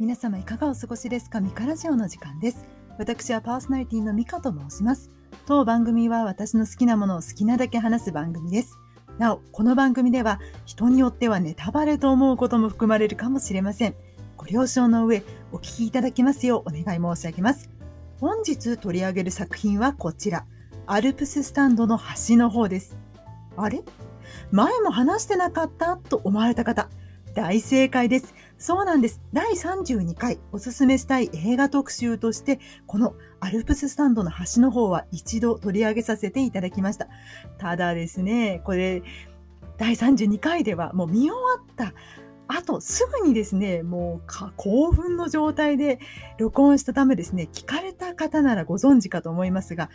皆様いかがお過ごしですか？ミカラジオの時間です。私はパーソナリティのミカと申します。当番組は私の好きなものを好きなだけ話す番組です。なお、この番組では人によってはネタバレと思うことも含まれるかもしれません。ご了承の上、お聞きいただきますようお願い申し上げます。本日取り上げる作品はこちら。アルプススタンドの端の方です。あれ？前も話してなかった？と思われた方、大正解です。そうなんです。第32回おすすめしたい映画特集として、このアルプススタンドの端の方は一度取り上げさせていただきました。ただですね、これ、第32回ではもう見終わったあとすぐにですね、もう興奮の状態で録音したためですね、聞かれた方ならご存知かと思いますが、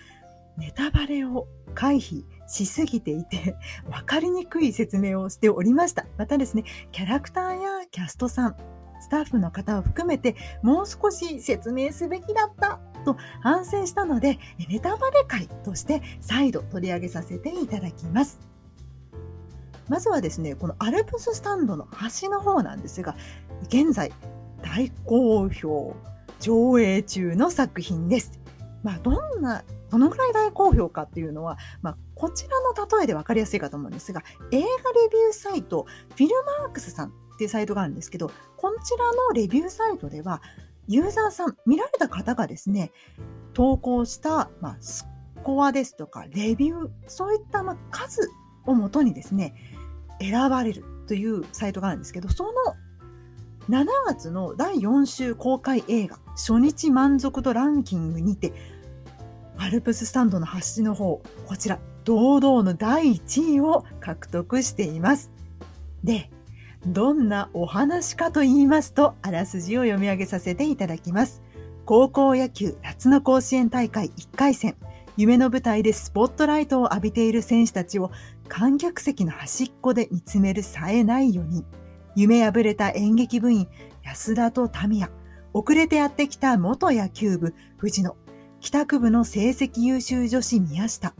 ネタバレを回避しすぎていて、わかりにくい説明をしておりました。またですね、キャラクターやキャストさん、スタッフの方を含めて、もう少し説明すべきだったと反省したので、ネタバレ会として再度取り上げさせていただきます。まずはですね、このアルプススタンドの端の方なんですが、現在大好評上映中の作品です。まあ、どんなどのぐらい大好評かっていうのは、まあ、こちらの例えで分かりやすいかと思うんですが、映画レビューサイト、フィルマークスさんっていうサイトがあるんですけど、こちらのレビューサイトでは、ユーザーさん、見られた方がですね、投稿した、まあ、スコアですとか、レビュー、そういった、まあ、数をもとにですね、選ばれるというサイトがあるんですけど、その7月の第4週公開映画初日満足度ランキングにてアルプススタンドの端の方、こちら、堂々の第1位を獲得しています。で、どんなお話かと言いますと、あらすじを読み上げさせていただきます。高校野球夏の甲子園大会1回戦、夢の舞台でスポットライトを浴びている選手たちを観客席の端っこで見つめる冴えない4人。夢破れた演劇部員、安田と民也。遅れてやってきた元野球部、藤野。帰宅部の成績優秀女子宮下。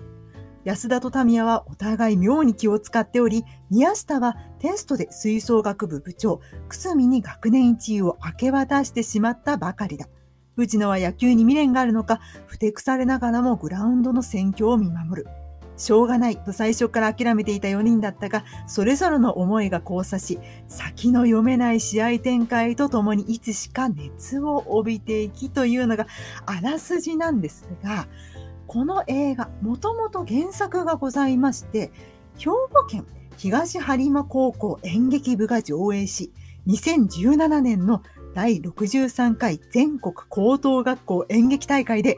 安田とタミヤはお互い妙に気を使っており、宮下はテストで吹奏楽部部長、久住に学年1位を明け渡してしまったばかりだ。内野は野球に未練があるのか、ふてくされながらもグラウンドの戦況を見守る。しょうがないと最初から諦めていた4人だったが、それぞれの思いが交差し、先の読めない試合展開とともにいつしか熱を帯びていきというのがあらすじなんですが、この映画、もともと原作がございまして、兵庫県東播磨高校演劇部が上映し、2017年の第63回全国高等学校演劇大会で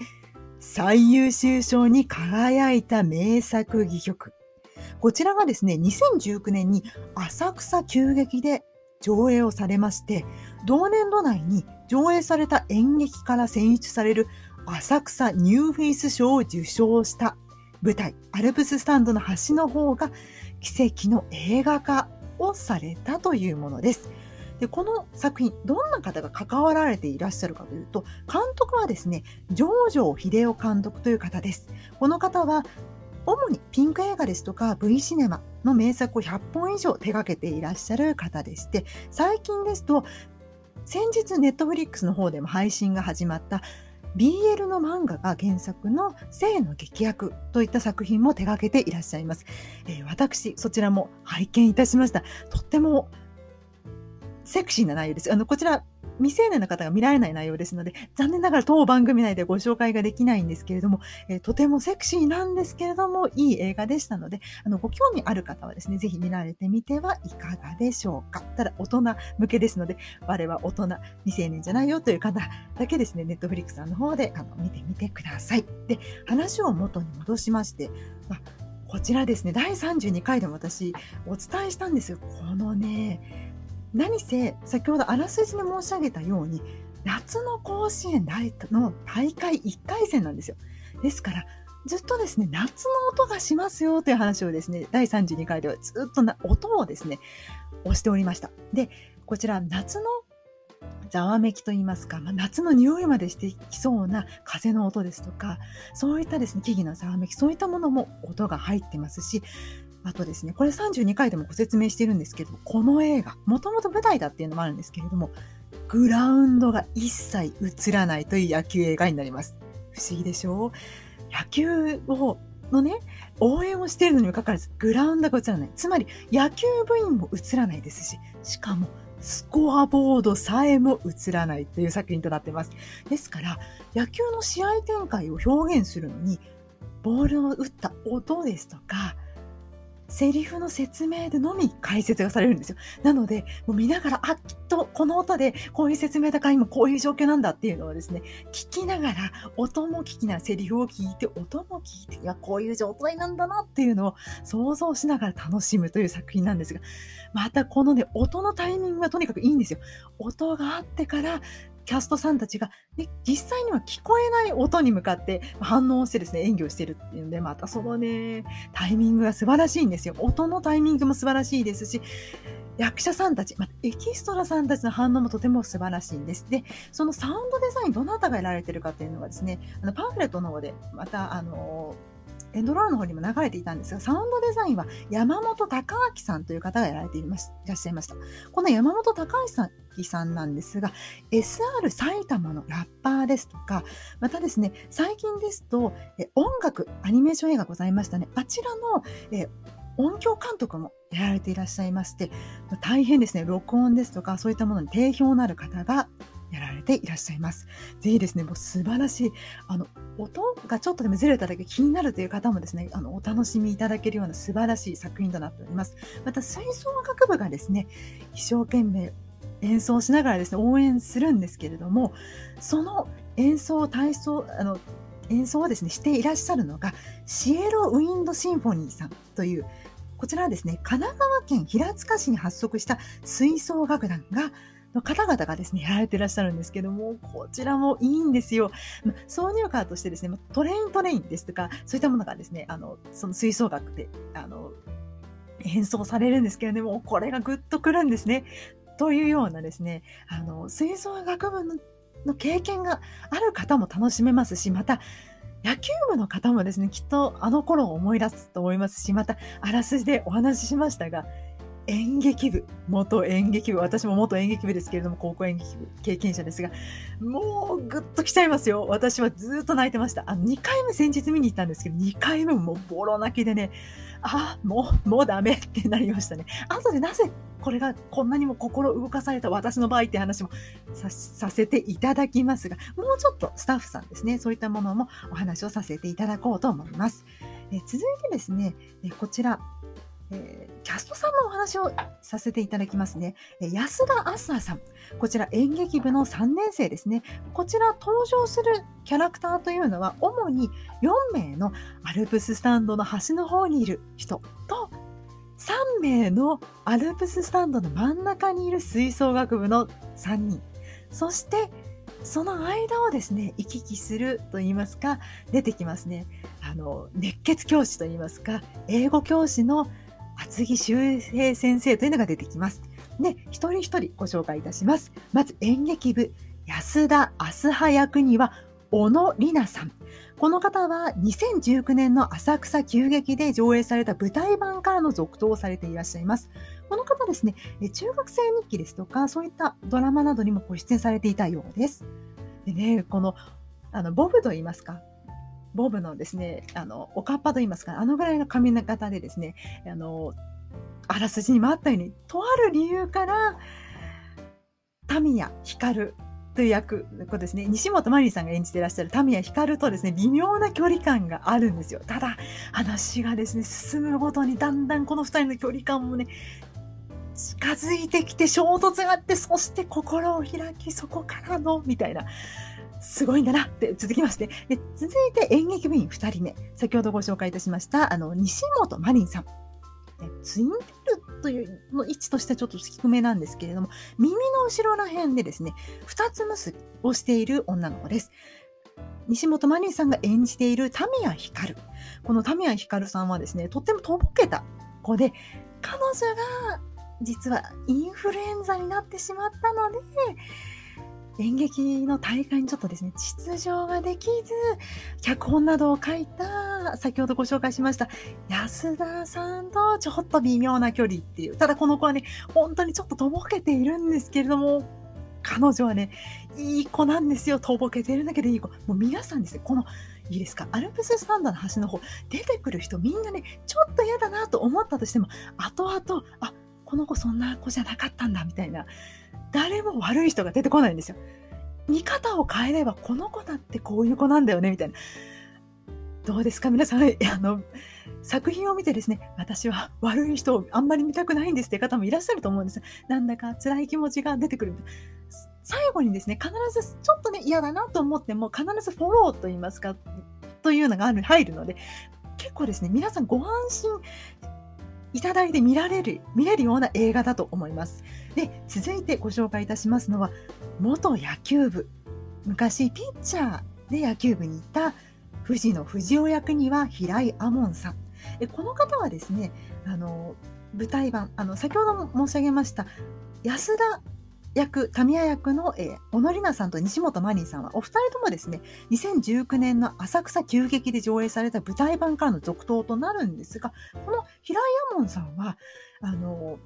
最優秀賞に輝いた名作戯曲。こちらがですね、2019年に浅草九劇で上映をされまして、同年度内に上映された演劇から選出される浅草ニューフェイス賞を受賞した舞台、アルプススタンドのはしの方が奇跡の映画化をされたというものです。で、この作品、どんな方が関わられていらっしゃるかというと、監督はですね、城定秀夫監督という方です。この方は、主にピンク映画ですとか V シネマの名作を100本以上手掛けていらっしゃる方でして、最近ですと、先日ネットフリックスの方でも配信が始まった BL の漫画が原作の性の劇薬といった作品も手掛けていらっしゃいます。えー、私、そちらも拝見いたしました。とってもセクシーな内容です。あの、こちら、未成年の方が見られない内容ですので、残念ながら当番組内でご紹介ができないんですけれども、えー、とてもセクシーなんですけれども、いい映画でしたので、あの、ご興味ある方はですね、ぜひ見られてみてはいかがでしょうか。ただ、大人向けですので、我は大人、未成年じゃないよという方だけですね、ネットフリックスさんの方で、あの、見てみてください。で、話を元に戻しまして、まこちらですね、第32回でも私お伝えしたんですよ。このね、何せ先ほどあらすじに申し上げたように夏の甲子園の大会1回戦なんですよ。ですからずっとですね、夏の音がしますよという話をですね、第32回ではずっとな音をですね、押しておりました。で、こちら夏のざわめきと言いますか、まあ、夏の匂いまでしてきそうな風の音ですとか、そういったですね、木々のざわめき、そういったものも音が入ってますし、あとですね、これ32回でもご説明してるんですけど、この映画、もともと舞台だっていうのもあるんですけれども、グラウンドが一切映らないという野球映画になります。不思議でしょ？う野球をのね、応援をしているのにもかかわらず、グラウンドが映らない。つまり、野球部員も映らないですし、しかも、スコアボードさえも映らないという作品となっています。ですから、野球の試合展開を表現するのに、ボールを打った音ですとか、セリフの説明でのみ解説がされるんですよ。なので、もう見ながら、あ、きっとこの音でこういう説明だから今こういう状況なんだっていうのをですね、聞きながら、音も聞きながら、セリフを聞いて、音も聞いて、いや、こういう状態なんだなっていうのを想像しながら楽しむという作品なんですが、またこのね、音のタイミングがとにかくいいんですよ。音があってからキャストさんたちが、ね、実際には聞こえない音に向かって反応してですね、演技をしてるっていうので、またそのね、タイミングが素晴らしいんですよ。音のタイミングも素晴らしいですし、役者さんたち、まエキストラさんたちの反応もとても素晴らしいんです。で、そのサウンドデザインどなたがやられてるかっていうのはですね、あのパンフレットの方で、また、あのエンドロールの方にも流れていたんですが、サウンドデザインは山本隆明さんという方がやられていましいらっしゃいました。この山本隆明さんなんですが、SR 埼玉のラッパーですとか、またですね、最近ですと、え音楽、アニメーション映画ございましたね。あちらの、え音響監督もやられていらっしゃいまして、大変ですね、録音ですとか、そういったものに定評のある方がやられていらっしゃいます。ぜひですね、もう素晴らしい、あの、音がちょっとでもずれただけ気になるという方もですね、あの、お楽しみいただけるような素晴らしい作品となっております。また、吹奏楽部がですね、一生懸命演奏しながらですね、応援するんですけれども、その演奏、体操、あの、演奏をですね、していらっしゃるのが、シエロウィンドシンフォニーさんという、こちらはですね、神奈川県平塚市に発足した吹奏楽団がの方々がですね、やられてらっしゃるんですけども、こちらもいいんですよ。ま挿入歌としてですね、トレイントレインですとか、そういったものがですね、あの、その吹奏楽で、あの、演奏されるんですけれども、これがぐっとくるんですね。というようなですね、あの、吹奏楽部の経験がある方も楽しめますし、また、野球部の方もですね、きっとあの頃を思い出すと思いますし、また、あらすじでお話ししましたが、演劇部、元演劇部、私も元演劇部ですけれども、高校演劇部経験者ですが、もうぐっと来ちゃいますよ。私はずっと泣いてました。あの、2回目先日見に行ったんですけど、2回目もうボロ泣きでね、ああ、もう、もうダメってなりましたね。後でなぜこれがこんなにも心動かされた私の場合って話もさせていただきますが、もうちょっとスタッフさんですね、そういったものもお話をさせていただこうと思います。え続いてですね、えこちら、えー、キャストさんのお話をさせていただきますね。え安田アスナさん。こちら演劇部の3年生ですね。こちら登場するキャラクターというのは、主に4名のアルプススタンドの端の方にいる人と、3名のアルプススタンドの真ん中にいる吹奏楽部の3人。そして、その間をですね、行き来すると言いますか、出てきますね。あの、熱血教師と言いますか、英語教師の厚木修平先生というのが出てきます。で、一人一人ご紹介いたします。まず演劇部、安田明葉役には、小野里奈さん。この方は2019年の浅草急激で上映された舞台版からの続投をされていらっしゃいます。この方ですね、中学生日記ですとか、そういったドラマなどにもご出演されていたようです。でね、この、あの、ボブと言いますか、ボブのですね、あの、おかっぱと言いますか、あのぐらいの髪型でですね、あの、あらすじにもあったように、とある理由から、タミヤ光という役、こですね、西本マリーさんが演じてらっしゃるタミヤ光とですね、微妙な距離感があるんですよ。ただ、話がですね、進むごとにだんだんこの二人の距離感もね、近づいてきて衝突があって、そして心を開き、そこからの、みたいな。すごいんだなって続きまして。で続いて演劇部員2人目。先ほどご紹介いたしました、あの、西本マリンさん。ツインテールというの位置としてちょっと低めなんですけれども、耳の後ろら辺でですね、二つ結びをしている女の子です。西本マリンさんが演じているタミヤヒカル。このタミヤヒカルさんはですね、とってもとぼけた子で、彼女が実はインフルエンザになってしまったので、演劇の大会にちょっとですね、出場ができず、脚本などを書いた、先ほどご紹介しました、安田さんとちょっと微妙な距離っていう。ただこの子はね、本当にちょっととぼけているんですけれども、彼女はね、いい子なんですよ。とぼけてるんだけどいい子。もう皆さんですね、この、いいですか、アルプススタンドの端の方、出てくる人みんなね、ちょっと嫌だなと思ったとしても、後々、あ、この子そんな子じゃなかったんだ、みたいな。誰も悪い人が出てこないんですよ。見方を変えれば、この子だってこういう子なんだよね、みたいな。どうですか？皆さん、あの、作品を見てですね、私は悪い人をあんまり見たくないんですって方もいらっしゃると思うんです。なんだか辛い気持ちが出てくる。最後にですね、必ずちょっとね、嫌だなと思っても、必ずフォローと言いますか、というのがある入るので、結構ですね、皆さんご安心いただいて見られる、見れるような映画だと思います。で、続いてご紹介いたしますのは、元野球部。昔、ピッチャーで野球部にいた藤野藤夫役には平井亞門さん。えこの方はですね、あの、舞台版、あの、先ほども申し上げました、安田役、タミヤ役の、えー、小野里奈さんと西本真理さんは、お二人ともですね、2019年の浅草急激で上映された舞台版からの続投となるんですが、この平井亞門さんは、あの、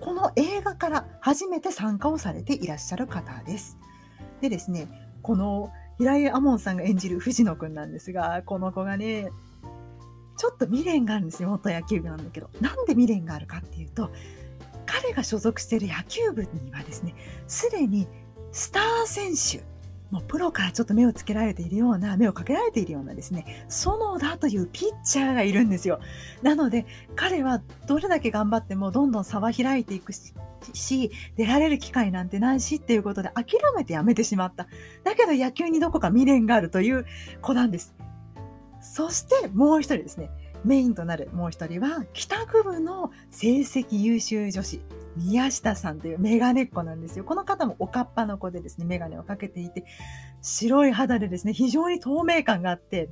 この映画から初めて参加をされていらっしゃる方です。でですね、この平井亞門さんが演じる藤野くんなんですが、この子がね、ちょっと未練があるんですよ。元野球部なんだけど。なんで未練があるかっていうと、彼が所属している野球部にはですね、すでにスター選手、もうプロからちょっと目をつけられているような、目をかけられているようなですね、園田というピッチャーがいるんですよ。なので、彼はどれだけ頑張ってもどんどん差は開いていくし、し、出られる機会なんてないしっていうことで諦めてやめてしまった。だけど野球にどこか未練があるという子なんです。そしてもう一人ですね、メインとなるもう一人は帰宅部の成績優秀女子、宮下さんというメガネっ子なんですよ。この方もおかっぱの子でですね、メガネをかけていて、白い肌でですね、非常に透明感があって、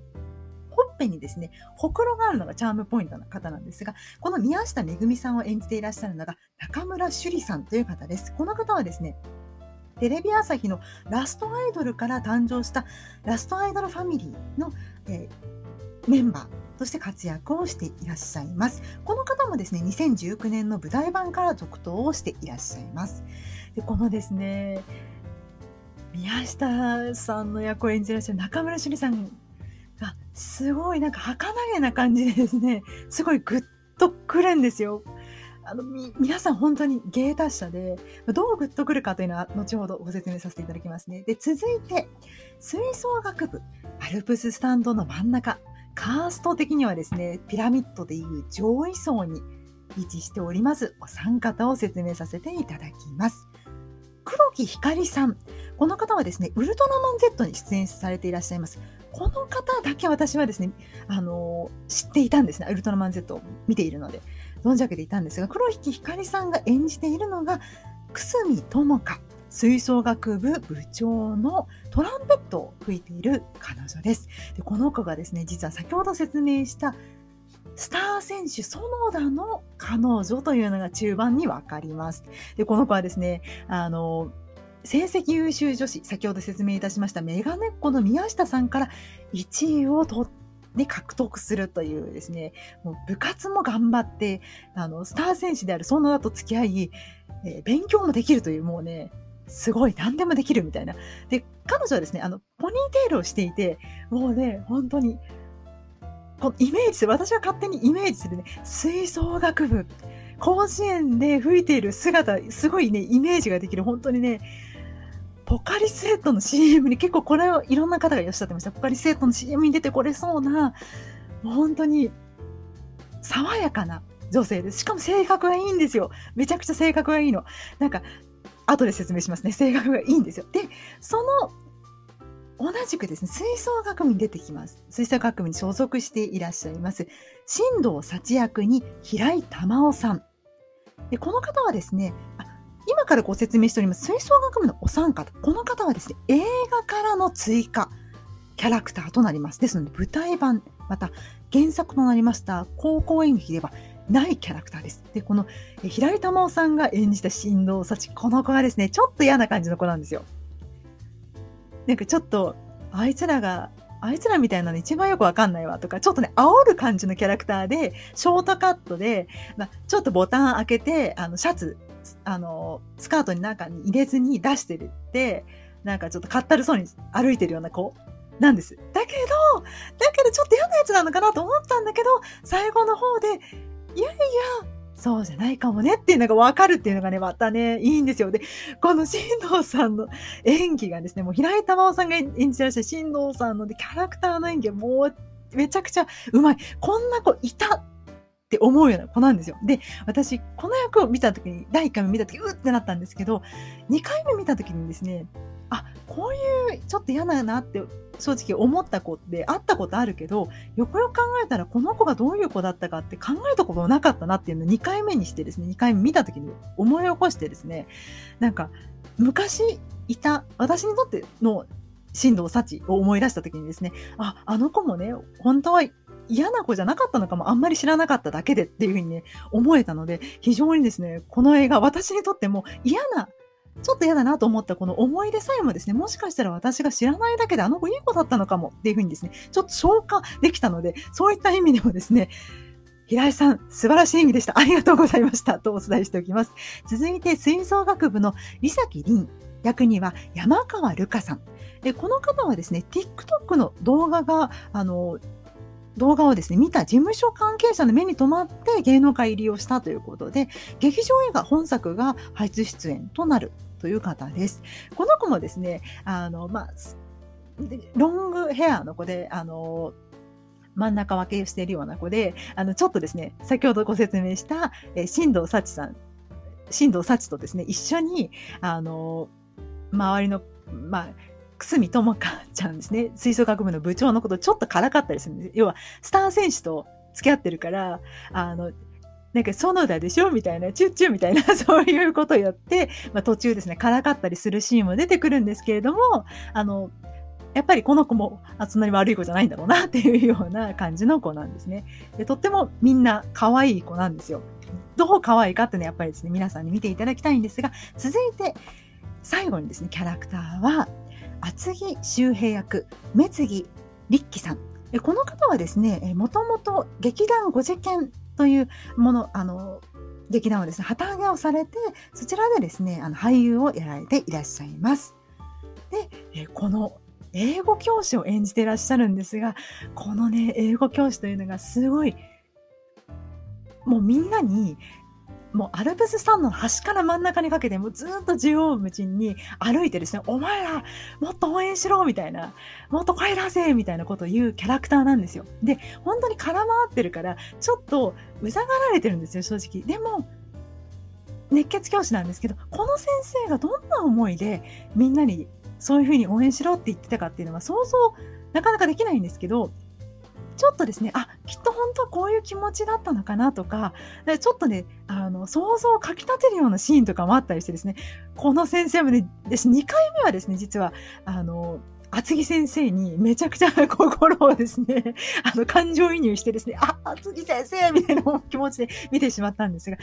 ほっぺにですね、ほくろがあるのがチャームポイントの方なんですが、この宮下めぐみさんを演じていらっしゃるのが中村朱里さんという方です。この方はですね、テレビ朝日のラストアイドルから誕生したラストアイドルファミリーの、えー、メンバーとして活躍をしていらっしゃいます。この方もですね、2019年の舞台版から続投をしていらっしゃいます。でこのですね、宮下さんの役を演じらっしゃる中村朱里さんがすごいなんか儚げな感じでですね、すごいグッとくるんですよ。あの、皆さん本当に芸達者で、どうグッとくるかというのは後ほどご説明させていただきますね。で、続いて、吹奏楽部、アルプススタンドの真ん中、カースト的にはですね、ピラミッドでいう上位層に位置しておりますお三方を説明させていただきます。黒木ひかりさん。この方はですね、ウルトラマン Z に出演されていらっしゃいます。この方だけ私はですね、あの知っていたんですね。ウルトラマン Z を見ているので、存じ上げていたんですが、黒木ひかりさんが演じているのが、久住智香、吹奏楽部部長のトランペットを吹いている彼女です。でこの子がですね、実は先ほど説明したスター選手、園田の彼女というのが中盤にわかります。で、この子はですね、あの、成績優秀女子、先ほど説明いたしましたメガネっ子の宮下さんから1位を取ってね、獲得するというですね、もう部活も頑張って、あの、スター選手である園田と付き合い、えー、勉強もできるという、もうね、すごい、何でもできるみたいな。で、彼女はですね、あの、ポニーテールをしていて、もうね、本当に、このイメージする、私は勝手にイメージするね、吹奏楽部、甲子園で吹いている姿、すごいね、イメージができる、本当にね、ポカリスエットの CM に結構これをいろんな方がいらっしゃってました。ポカリスエットの CM に出てこれそうな、本当に爽やかな女性です。しかも性格がいいんですよ。めちゃくちゃ性格がいいの。なんか、後で説明しますね。性格がいいんですよ。で、その、同じくですね、吹奏楽部に出てきます。吹奏楽部に所属していらっしゃいます。新藤幸役に平井玉緒さん。で、この方はですね、今からご説明しております吹奏楽部のお三方。この方はですね、映画からの追加キャラクターとなります。ですので、舞台版、また原作となりました高校演劇ではないキャラクターです。で、この平井玉緒さんが演じた新藤幸、この子がですね、ちょっと嫌な感じの子なんですよ。なんかちょっと、あいつらが、あいつらみたいなの一番よくわかんないわとか、ちょっとね、煽る感じのキャラクターで、ショートカットで、まあ、ちょっとボタン開けて、あの、シャツあの、スカートに中に入れずに出してるって、なんかちょっとかったるそうに歩いてるような子なんです。だけど、だけどちょっと嫌なやつなのかなと思ったんだけど、最後の方で、いやいや、そうじゃないかもねっていうのが分かるっていうのがね、またね、いいんですよ。で、この新藤さんの演技がですね、もう平井玉緒さんが演じてらっしゃる新藤さんの、で、キャラクターの演技はもうめちゃくちゃうまい。こんな子いたって思うような子なんですよ。で、私、この役を見た時に、第1回目見た時、うってなったんですけど、2回目見た時にですね、あ、こういうちょっと嫌だなって正直思った子って会ったことあるけど、よくよく考えたらこの子がどういう子だったかって考えたこともなかったなっていうのを2回目にしてですね、2回目見た時に思い起こしてですね、なんか昔いた私にとっての新藤幸を思い出した時にですね、あ、あの子もね、本当は嫌な子じゃなかったのかもあんまり知らなかっただけでっていうふうにね、思えたので、非常にですね、この映画、私にとっても嫌なちょっと嫌だなと思ったこの思い出さえもですね、もしかしたら私が知らないだけであの子いい子だったのかもっていうふうにですね、ちょっと消化できたので、そういった意味でもですね、平井さん、素晴らしい演技でした。ありがとうございました。とお伝えしておきます。続いて、吹奏楽部のリサキリン。役には山川瑠香さん。で、この方はですね、TikTok の動画が、あの、動画をですね、見た事務所関係者の目に留まって芸能界入りをしたということで、劇場映画本作が初出演となるという方です。この子もですね、あの、まあ、ロングヘアの子で、あの、真ん中分けしているような子で、あの、ちょっとですね、先ほどご説明した、え新藤幸さん、新藤幸とですね、一緒に、あの、周りの、まあ、久住智香ちゃんですね、吹奏楽部の部長のことちょっとからかったりするんです。要は、スター選手と付き合ってるから、あの、なんか、園田でしょみたいな、チュッチュみたいな、そういうことをやって、まあ、途中ですね、からかったりするシーンも出てくるんですけれども、あの、やっぱりこの子も、あそんなに悪い子じゃないんだろうなっていうような感じの子なんですね。でとってもみんな可愛い子なんですよ。どう可愛いかってね、やっぱりですね、皆さんに見ていただきたいんですが、続いて、最後にですね、キャラクターは、厚木周平役、目次立樹さん。この方はですね、もともと劇団五次元というもの、あの、劇団をですね、旗揚げをされて、そちらでですね、あの俳優をやられていらっしゃいます。で、この英語教師を演じてらっしゃるんですが、このね、英語教師というのがすごい、もうみんなにもうアルプス山の端から真ん中にかけて、もうずっと縦横無尽に歩いてですね、お前ら、もっと応援しろみたいな、もっと帰らせみたいなことを言うキャラクターなんですよ。で、本当に空回ってるから、ちょっとうざがられてるんですよ、正直。でも、熱血教師なんですけど、この先生がどんな思いでみんなにそういうふうに応援しろって言ってたかっていうのは想像なかなかできないんですけど、ちょっとですね、あ、きっと本当はこういう気持ちだったのかなとか、かちょっとね、あの、想像をかき立てるようなシーンとかもあったりしてですね、この先生もね、私2回目はですね、実は、あの、厚木先生にめちゃくちゃ 心をですね、あの、感情移入してですね、あ、厚木先生みたいな気持ちで見てしまったんですが、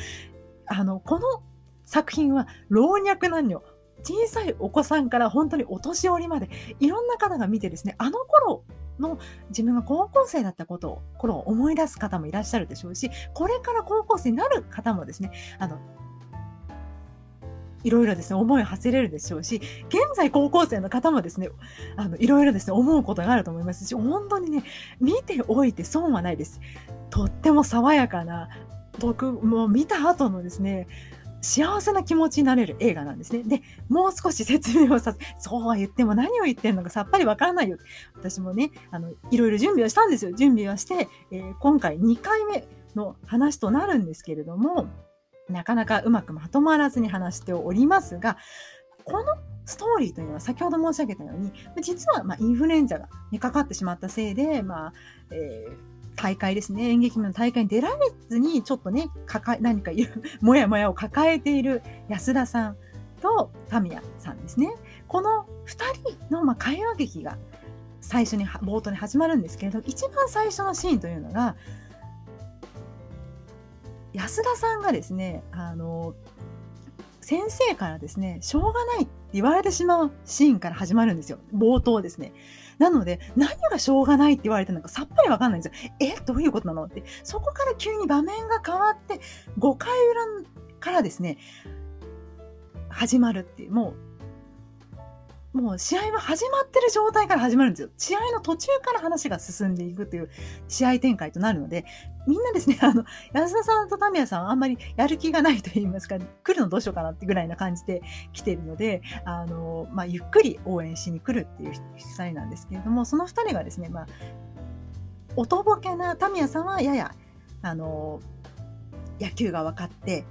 あの、この作品は老若男女、小さいお子さんから本当にお年寄りまで、いろんな方が見てですね、あの頃の自分が高校生だったことを、頃を思い出す方もいらっしゃるでしょうし、これから高校生になる方もですね、あの、いろいろですね、思いを馳せれるでしょうし、現在高校生の方もですね、あの、いろいろですね、思うことがあると思いますし、本当にね、見ておいて損はないです。とっても爽やかな、僕、も見た後のですね、幸せな気持ちになれる映画なんですね。で、もう少し説明をさせ、そうは言っても何を言ってんのかさっぱりわからないよ。私もね、あの、いろいろ準備をしたんですよ。準備をして、えー、今回2回目の話となるんですけれども、なかなかうまくまとまらずに話しておりますが、このストーリーというのは先ほど申し上げたように、実はまインフルエンザが、にかかってしまったせいで、まあ、えー大会ですね、演劇部の大会に出られずに、ちょっとね、抱え、何か言う、もやもやを抱えている安田さんとタミヤさんですね。この二人の、まあ、会話劇が最初に、冒頭に始まるんですけれど、一番最初のシーンというのが、安田さんがですね、あの、先生からですね、しょうがないって言われてしまうシーンから始まるんですよ。冒頭ですね。なので、何がしょうがないって言われてるのかさっぱりわかんないんですよ。え、どういうことなの？って。そこから急に場面が変わって、5回裏からですね、始まるっていう、もう、もう試合は始まってる状態から始まるんですよ。試合の途中から話が進んでいくという試合展開となるので、みんなですね、あの、安田さんとタミヤさんはあんまりやる気がないと言いますか、来るのどうしようかなってぐらいな感じで来てるので、あの、まあ、ゆっくり応援しに来るっていう二人なんですけれども、その二人がですね、まあ、おとぼけなタミヤさんはやや、あの、野球が分かって、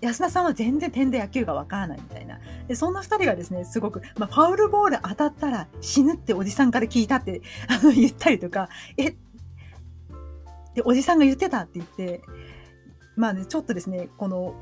安田さんは全然点で野球がわからないみたいな。で、そんな二人がですね、すごく、まあ、ファウルボール当たったら死ぬっておじさんから聞いたって、あの、言ったりとか、え、で、おじさんが言ってたって言って、まあね、ちょっとですね、この、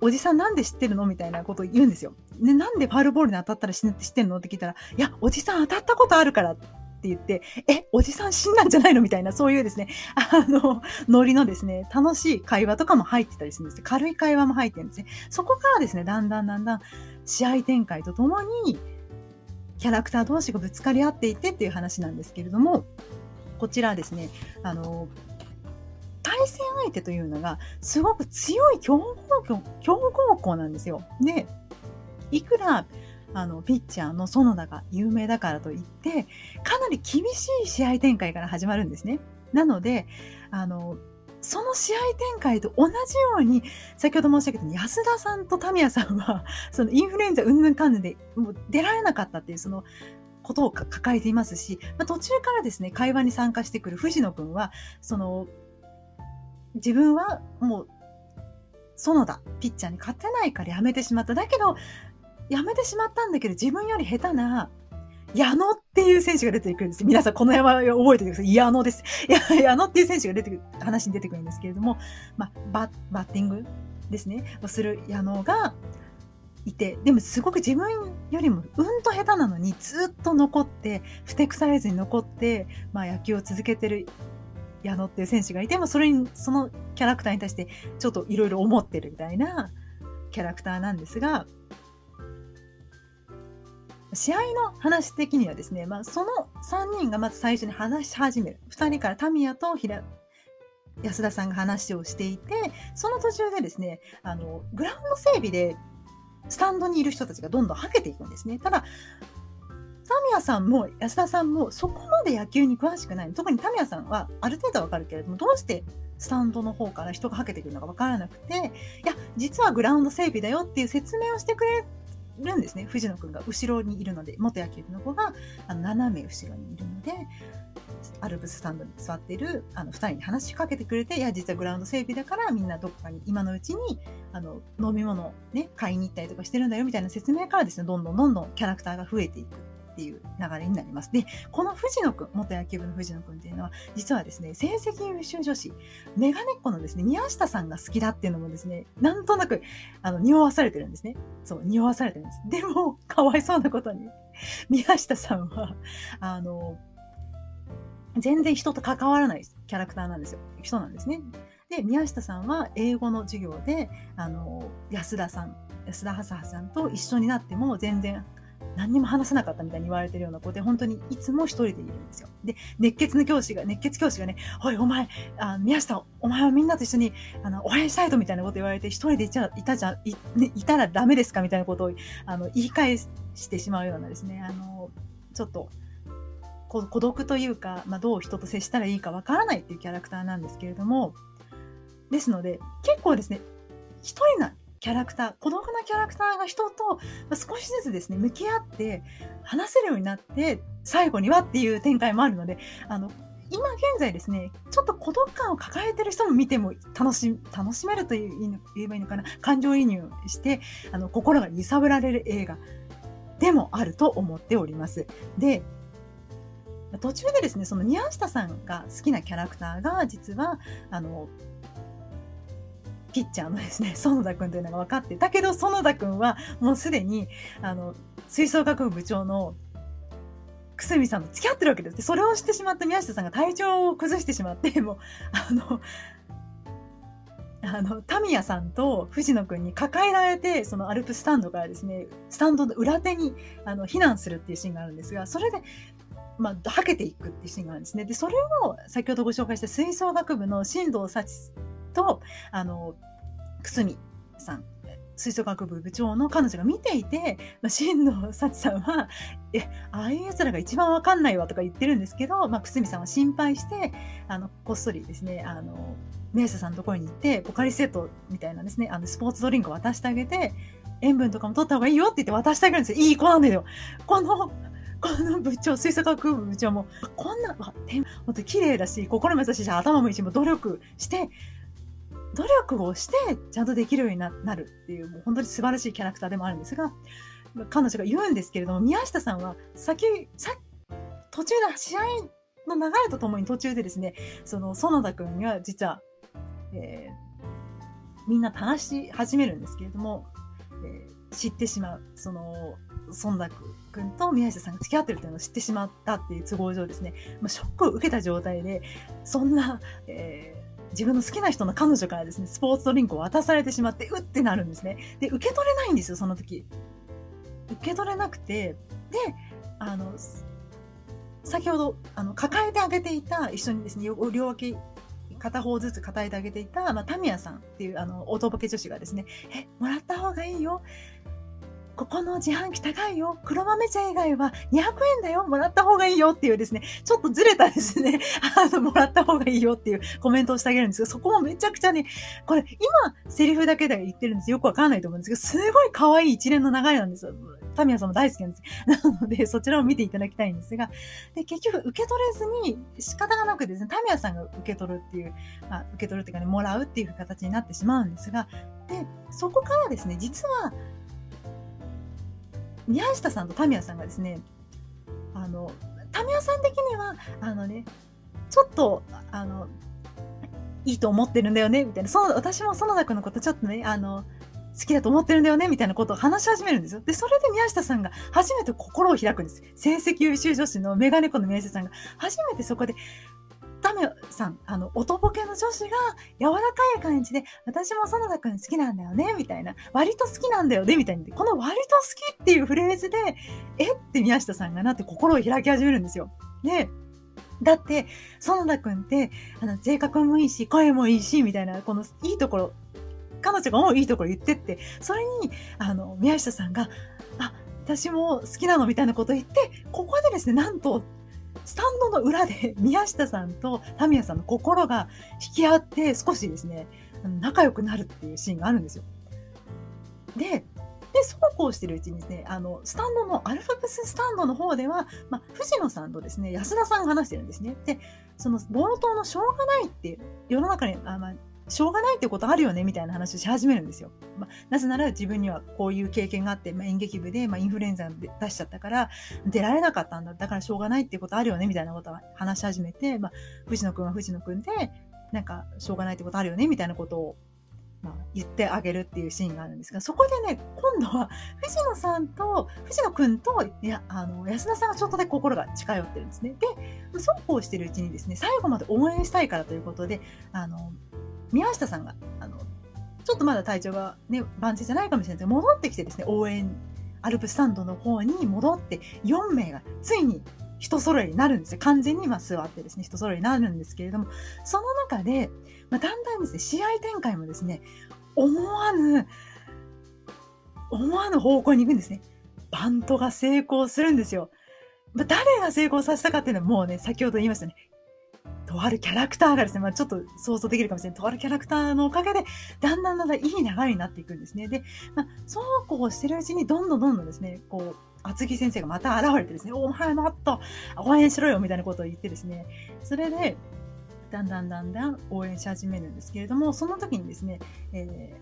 おじさんなんで知ってるのみたいなことを言うんですよ。ね、なんでファウルボールに当たったら死ぬって知ってんのって聞いたら、いや、おじさん当たったことあるからって言って、え、おじさん死んだんじゃないの？みたいな、そういうですね、あの、ノリのですね、楽しい会話とかも入ってたりするんです軽い会話も入ってるんですね。そこからですね、だんだんだんだん試合展開とともに、キャラクター同士がぶつかり合っていてっていう話なんですけれども、こちらですね、あの、対戦相手というのが、すごく強い強豪校、強豪校なんですよ。で、いくらあの、ピッチャーの園田が有名だからといって、かなり厳しい試合展開から始まるんですね。なので、あの、その試合展開と同じように、先ほど申し上げた安田さんとタミヤさんは、そのインフルエンザうんぬんかんぬんでもう出られなかったっていう、その、ことを抱えていますし、まあ、途中からですね、会話に参加してくる藤野くんは、その、自分はもう、園田、ピッチャーに勝てないからやめてしまった。だけど、やめてしまったんだけど、自分より下手な、矢野っていう選手が出てくるんです。皆さんこの山を覚えてください。矢野です。矢野っていう選手が出てくる、話に出てくるんですけれども、まあ、ババッティングですね、をする矢野がいて、でもすごく自分よりもうんと下手なのにずっと残って、ふてくされずに残って、まあ野球を続けてる矢野っていう選手がいても、それに、そのキャラクターに対してちょっといろいろ思ってるみたいなキャラクターなんですが、試合の話的にはですね、まあ、その3人がまず最初に話し始める。2人からタミヤと平安田さんが話をしていて、その途中でですね、あの、グラウンド整備でスタンドにいる人たちがどんどんはけていくんですね。ただ、タミヤさんも安田さんもそこまで野球に詳しくない。特にタミヤさんはある程度わかるけれども、どうしてスタンドの方から人がはけてくるのかわからなくて、いや、実はグラウンド整備だよっていう説明をしてくれるんですね。藤野くんが後ろにいるので、元野球部の子があの斜め後ろにいるので、アルプススタンドに座っているあの2人に話しかけてくれて、いや、実はグラウンド整備だからみんなどっかに今のうちにあの飲み物ね、買いに行ったりとかしてるんだよみたいな説明からですね、どんどんどんどんキャラクターが増えていくっていう流れになります。で、この藤野くん、元野球部の藤野くんっていうのは、実はですね、成績優秀女子、メガネっ子のですね、宮下さんが好きだっていうのもですね、なんとなく、あの、匂わされてるんですね。そう、匂わされてるんです。でも、かわいそうなことに、宮下さんは、あの、全然人と関わらないキャラクターなんですよ。人なんですね。で、宮下さんは英語の授業で、あの、安田さん、安田ハさんと一緒になっても全然何にも話さなかったみたいに言われてるような子で、本当にいつも一人でいるんですよ。で、熱血の教師が、熱血教師がね、おい、お前、あ宮下、お前はみんなと一緒に、あの、応援したいとみたいなこと言われて、一人でいちゃいたじゃい、ね、いたらダメですか？みたいなことを、あの、言い返してしまうようなですね、あの、ちょっと、孤独というか、まあ、どう人と接したらいいかわからないっていうキャラクターなんですけれども、ですので、結構ですね、一人なキャラクター、孤独なキャラクターが人と少しずつですね、向き合って話せるようになって、最後にはっていう展開もあるので、あの、今現在ですね、ちょっと孤独感を抱えてる人も見ても楽し、楽しめるという言えばいいのかな、感情移入して、あの、心が揺さぶられる映画でもあると思っております。で、途中でですね、その宮下さんが好きなキャラクターが、実は、あの、ピッチャーのですね、園田君というのが分かってたけど、園田君はもうすでに、あの、吹奏楽部部長のくすみさんと付き合ってるわけです。で、それをしてしまった宮下さんが体調を崩してしまって、もう、あの、あの、タミヤさんと藤野くんに抱えられて、そのアルプスタンドからですね、スタンドの裏手に、あの、避難するっていうシーンがあるんですが、それで、まあ、はけていくっていうシーンがあるんですね。で、それを先ほどご紹介した吹奏楽部の新藤幸と、あの、くすみさん、吹奏楽部部長の彼女が見ていて、まあ、新野幸さんは、え、ああいう奴らが一番わかんないわとか言ってるんですけど、まあ、くすみさんは心配して、あの、こっそりですね、あの、メイサさんのところに行って、ポカリセットみたいなですね、あの、スポーツドリンクを渡してあげて、塩分とかも取った方がいいよって言って渡してあげるんですよ。いい子なんだよ。この、この部長、吹奏楽部部長も、こんな、わ、本当綺麗だし、心も優しいし、頭もいいし、も努力して、努力をしてちゃんとできるようになるっていう、もう本当に素晴らしいキャラクターでもあるんですが、彼女が言うんですけれども、宮下さんは先、さ、途中で試合の流れとともに途中でですね、その園田くんが実は、えー、みんな話し始めるんですけれども、えー、知ってしまう。その、孫田くんと宮下さんが付き合ってるっていうのを知ってしまったっていう都合上ですね、まあ、ショックを受けた状態で、そんな、えー自分の好きな人の彼女からですね、スポーツドリンクを渡されてしまって、うってなるんですね。で、受け取れないんですよ、その時。受け取れなくて、で、あの、先ほど、あの、抱えてあげていた、一緒にですね、両脇、片方ずつ抱えてあげていた、まあ、タミヤさんっていう、あの、おとぼけ女子がですね、え、もらった方がいいよ。ここの自販機高いよ。黒豆茶以外は200円だよ。もらった方がいいよっていうですね、ちょっとずれたですね、あの、もらった方がいいよっていうコメントをしてあげるんですけど、そこもめちゃくちゃね、これ、今、セリフだけで言ってるんですよくわかんないと思うんですけど、すごい可愛い一連の流れなんですよ。タミヤさんも大好きなんです。なので、そちらを見ていただきたいんですが、で、結局、受け取れずに、仕方がなくですね、タミヤさんが受け取るっていう、まあ、受け取るっていうかね、もらうっていう形になってしまうんですが、で、そこからですね、実は、宮下さんとタミヤさんがですね、あの、タミヤさん的には、あのね、ちょっと、あの、いいと思ってるんだよね、みたいな。その、私も園田君のことちょっとね、あの、好きだと思ってるんだよね、みたいなことを話し始めるんですよ。で、それで宮下さんが初めて心を開くんです。成績優秀女子のメガネコの宮下さんが初めてそこで、タメさん、あの、おとぼけの女子が柔らかい感じで、私も園田くん好きなんだよね、みたいな。割と好きなんだよね、みたいな。この割と好きっていうフレーズで、えって宮下さんがなって心を開き始めるんですよ。で、だって、園田くんって、あの、性格もいいし、声もいいし、みたいな、このいいところ、彼女が思ういいところ言ってって、それに、あの、宮下さんが、あ、私も好きなのみたいなこと言って、ここでですね、なんと、スタンドの裏で宮下さんとタミヤさんの心が引き合って少しですね、仲良くなるっていうシーンがあるんですよ。で、で、そうこうしてるうちにですね、あの、スタンドの、アルファベススタンドの方では、まあ、藤野さんとですね、安田さんが話してるんですね。で、その冒頭のしょうがないって、世の中に、あまあ、しょうがないってことあるよねみたいな話をし始めるんですよ。まあ、なぜなら自分にはこういう経験があって、まあ、演劇部で、まあ、インフルエンザ出しちゃったから出られなかったんだ。だからしょうがないってことあるよねみたいなことを話し始めて、まあ、藤野くんは藤野くんで、なんかしょうがないってことあるよねみたいなことをまあ、言ってあげるっていうシーンがあるんですが、そこでね、今度は藤野さんと、藤野くんと、いや、あの、安田さんがちょっとで心が近寄ってるんですね。で、そうこうしてるうちにですね、最後まで応援したいからということで、あの、宮下さんが、あの、ちょっとまだ体調がね、万全じゃないかもしれないですけど、戻ってきてですね、応援、アルプスタンドの方に戻って、4名がついに人揃いになるんですよ。完全にま座ってですね、人揃いになるんですけれども、その中で、まあ、だんだんですね、試合展開もですね、思わぬ、思わぬ方向に行くんですね。バントが成功するんですよ。ま、誰が成功させたかっていうのはもうね、先ほど言いましたね。とあるキャラクターがですね、まあ、ちょっと想像できるかもしれない。とあるキャラクターのおかげで、だんだんだんだんいい流れになっていくんですね。で、まあ、そうこうしてるうちに、どんどんどんどんですね、こう、厚木先生がまた現れてですね、お前もっと応援しろよみたいなことを言ってですね、それで、だんだんだんだん応援し始めるんですけれども、その時にですね、え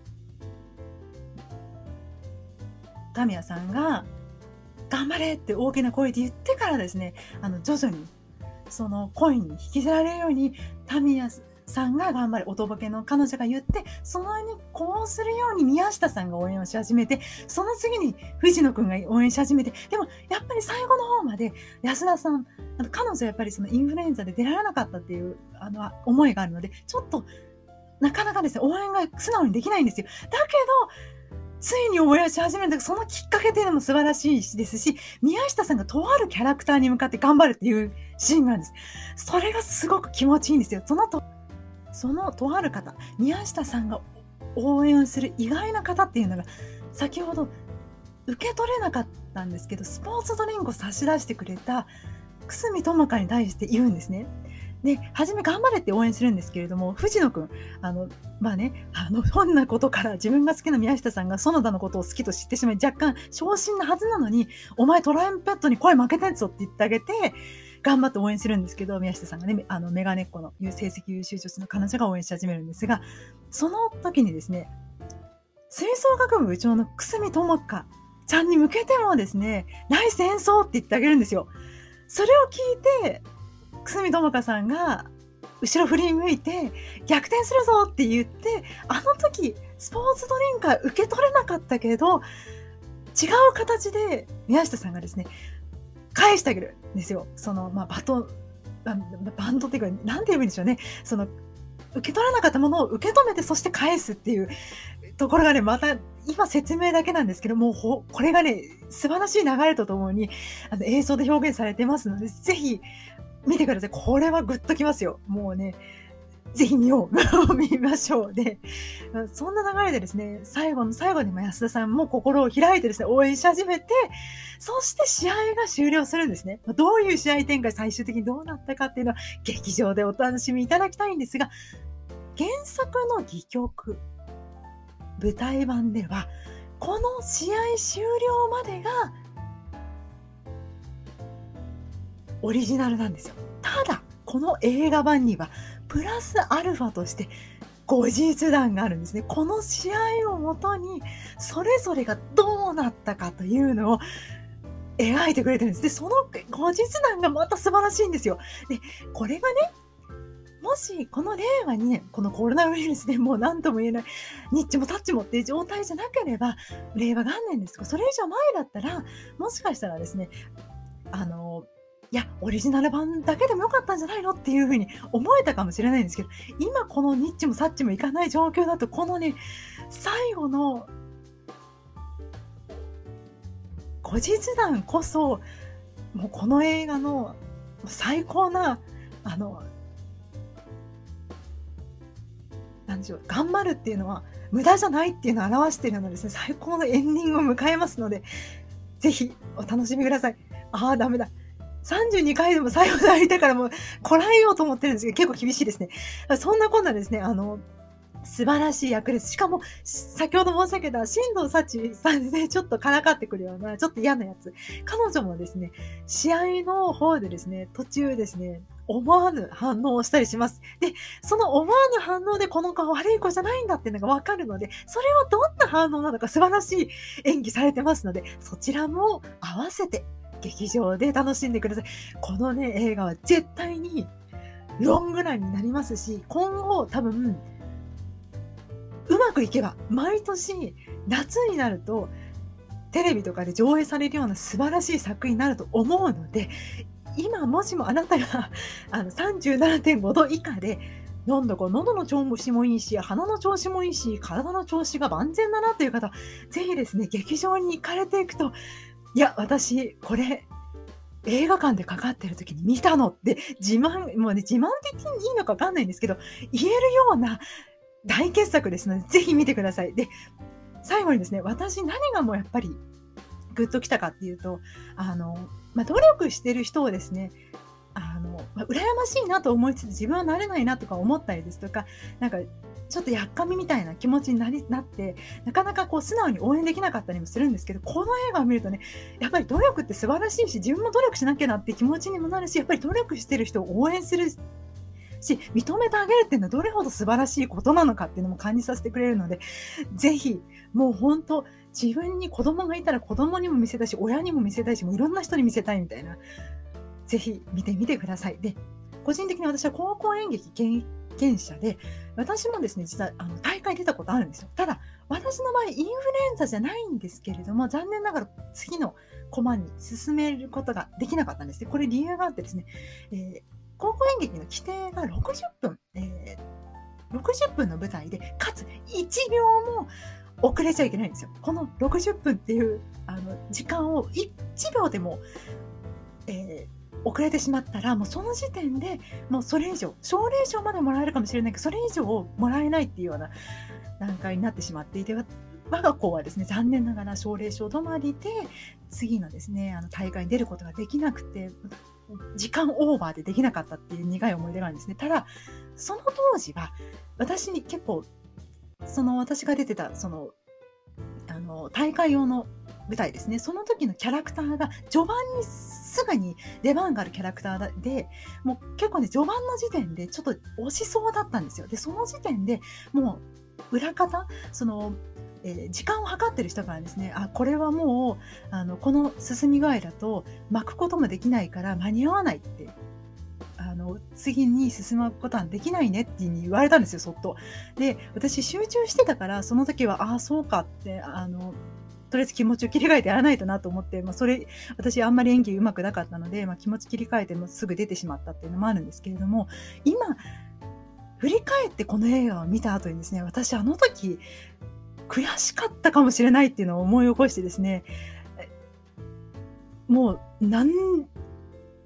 ー、タミヤさんが、頑張れって大きな声で言ってからですね、あの、徐々にその声に引きずられるように、タミヤさんが頑張れ、おとぼけの彼女が言って、そのにこうするように宮下さんが応援をし始めて、その次に藤野くんが応援し始めて、でもやっぱり最後の方まで安田さん、あの彼女やっぱりそのインフルエンザで出られなかったっていうあの思いがあるので、ちょっとなかなかですね、応援が素直にできないんですよ。だけど、ついに思い出し始めたそのきっかけっていうのも素晴らしいですし、宮下さんがとあるキャラクターに向かって頑張るっていうシーンがあるんです。それがすごく気持ちいいんですよ。そのと、そのとある方、宮下さんが応援する意外な方っていうのが先ほど受け取れなかったんですけどスポーツドリンクを差し出してくれた久住智香に対して言うんですね。で、初め頑張れって応援するんですけれども、藤野くん、あの、まあね、あの、ひょんなことから自分が好きな宮下さんが園田のことを好きと知ってしまい、若干昇進なはずなのに、お前トランペットに声負けてんぞって言ってあげて、頑張って応援するんですけど、宮下さんがね、あの、メガネっ子の成績優秀女子の彼女が応援し始めるんですが、その時にですね、吹奏楽部部長の久住智香ちゃんに向けてもですね、ナイス演奏って言ってあげるんですよ。それを聞いて、久住智香さんが後ろ振り向いて逆転するぞって言ってあの時スポーツドリンクは受け取れなかったけど違う形で宮下さんがですね返してあげるんですよ。その、まあ、バトンバンドっていうか何て言うんでしょうね。その受け取らなかったものを受け止めてそして返すっていうところがねまた今説明だけなんですけどもこれがね素晴らしい流れとともにあの映像で表現されてますのでぜひ見てください。これはグッときますよ。もうね、ぜひ見よう。見ましょう。で、そんな流れでですね、最後の最後にも安田さんも心を開いてですね、応援し始めて、そして試合が終了するんですね。どういう試合展開最終的にどうなったかっていうのは劇場でお楽しみいただきたいんですが、原作の戯曲、舞台版では、この試合終了までがオリジナルなんですよ。ただ、この映画版には、プラスアルファとして、後日談があるんですね。この試合をもとに、それぞれがどうなったかというのを描いてくれてるんです。で、その後日談がまた素晴らしいんですよ。で、これがね、もしこの令和2年、このコロナウイルスでもう何とも言えない、ニッチもタッチもっていう状態じゃなければ、令和元年ですとか、それ以上前だったら、もしかしたらですね、あの、いや、オリジナル版だけでもよかったんじゃないのっていうふうに思えたかもしれないんですけど、今このニッチもサッチもいかない状況だと、このね、最後の後日談こそ、もうこの映画の最高な、あの、なんでしょう、頑張るっていうのは無駄じゃないっていうのを表しているのですね、最高のエンディングを迎えますので、ぜひお楽しみください。ああ、ダメだ。32回でも最後で会いたからもう、こらえようと思ってるんですけど、結構厳しいですね。そんなこんなですね、あの、素晴らしい役です。しかも、先ほど申し上げた、新藤幸さんで、ね、ちょっとからかってくるような、ちょっと嫌なやつ。彼女もですね、試合の方でですね、途中ですね、思わぬ反応をしたりします。で、その思わぬ反応でこの子は悪い子じゃないんだっていうのがわかるので、それはどんな反応なのか素晴らしい演技されてますので、そちらも合わせて劇場で楽しんでください。このね、映画は絶対にロングランになりますし、今後多分、うまくいけば、毎年夏になると、テレビとかで上映されるような素晴らしい作品になると思うので、今もしもあなたがあの37.5度以下で、なんだか喉の調子もいいし、鼻の調子もいいし、体の調子が万全だなという方、ぜひですね、劇場に行かれていくと、いや、私、これ、映画館でかかってる時に見たのって自慢、もうね、自慢的にいいのかわかんないんですけど、言えるような大傑作ですので、ぜひ見てください。で、最後にですね、私何がもうやっぱりグッときたかっていうと、あの、まあ、努力してる人をですね、あの、ま、羨ましいなと思いつつ自分はなれないなとか思ったりですとか、なんかちょっとやっかみみたいな気持ちになりなってなかなかこう素直に応援できなかったりもするんですけどこの映画を見るとねやっぱり努力って素晴らしいし自分も努力しなきゃなって気持ちにもなるしやっぱり努力してる人を応援するし認めてあげるっていうのはどれほど素晴らしいことなのかっていうのも感じさせてくれるのでぜひもう本当自分に子供がいたら子供にも見せたいし親にも見せたいしもういろんな人に見せたいみたいなぜひ見てみてくださいで個人的に私は高校演劇経験者で私もですね、実はあの大会出たことあるんですよ。ただ、私の場合、インフルエンザじゃないんですけれども、残念ながら次のコマに進めることができなかったんですね。これ理由があってですね、えー、高校演劇の規定が60分、えー、60分の舞台で、かつ1秒も遅れちゃいけないんですよ。この60分っていうあの時間を1秒でも、えー遅れてしまったらもうその時点でもうそれ以上奨励賞までもらえるかもしれないけどそれ以上もらえないっていうような段階になってしまっていて我が子はですね残念ながら奨励賞止まりで次のですねあの大会に出ることができなくて時間オーバーでできなかったっていう苦い思い出があるんですね。ただその当時は私に結構その私が出てたそのあの大会用の舞台ですねその時のキャラクターが序盤にすぐに出番があるキャラクターでもう結構ね序盤の時点でちょっと押しそうだったんですよでその時点でもう裏方そのえ、時間を計ってる人からですねあこれはもうあのこの進み具合だと巻くこともできないから間に合わないってあの次に進むことはできないねって言われたんですよそっと。で私集中してたからその時はああそうかってあのとりあえず気持ちを切り替えてやらないとなと思って、まあ、それ私あんまり演技うまくなかったので、まあ、気持ち切り替えてもすぐ出てしまったっていうのもあるんですけれども今振り返ってこの映画を見た後にですね私あの時悔しかったかもしれないっていうのを思い起こしてですね、もう何